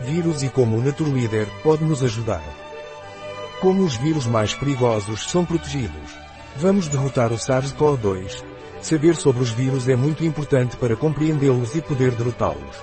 Vírus e como o Naturleader pode nos ajudar. Como os vírus mais perigosos são protegidos. Vamos derrotar o SARS-CoV-2. Saber sobre os vírus é muito importante para compreendê-los e poder derrotá-los.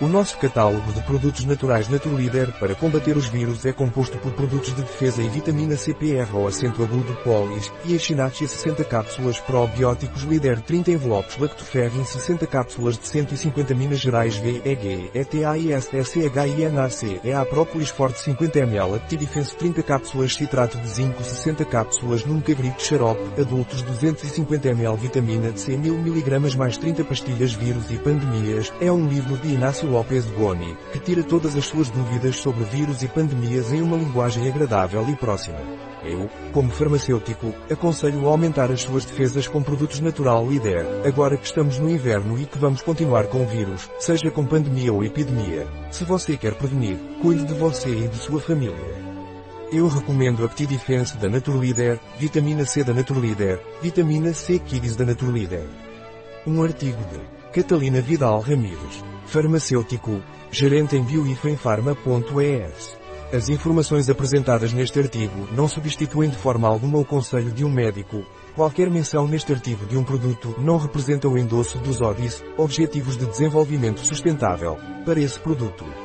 O nosso catálogo de produtos naturais Naturleader para combater os vírus é composto por produtos de defesa e vitamina CPR ou acento agudo polis, e Echinacea 60 cápsulas probióticos Líder 30 envelopes Lactoferrin 60 cápsulas de 150 Minas Gerais VEG, ETAISSCHINAC, EA Própolis Forte 50 ml Actidefense 30 cápsulas Citrato de zinco 60 cápsulas Nunca Grito Xarope, adultos 250 ml Vitamina C 1000 mg mais 30 pastilhas Vírus e Pandemias, é um livro de Inácio Lopes Boni, que tira todas as suas dúvidas sobre vírus e pandemias em uma linguagem agradável e próxima. Eu, como farmacêutico, aconselho a aumentar as suas defesas com produtos natural líder, agora que estamos no inverno e que vamos continuar com vírus, seja com pandemia ou epidemia. Se você quer prevenir, cuide de você e de sua família. Eu recomendo a Actidefense da Naturleader, vitamina C da Naturleader, vitamina C Kids da Naturleader. Um artigo de Catalina Vidal Ramírez farmacêutico, gerente em bioifenfarma.es. As informações apresentadas neste artigo não substituem de forma alguma o conselho de um médico. Qualquer menção neste artigo de um produto não representa o endosso dos ODIs, Objetivos de Desenvolvimento Sustentável, para esse produto.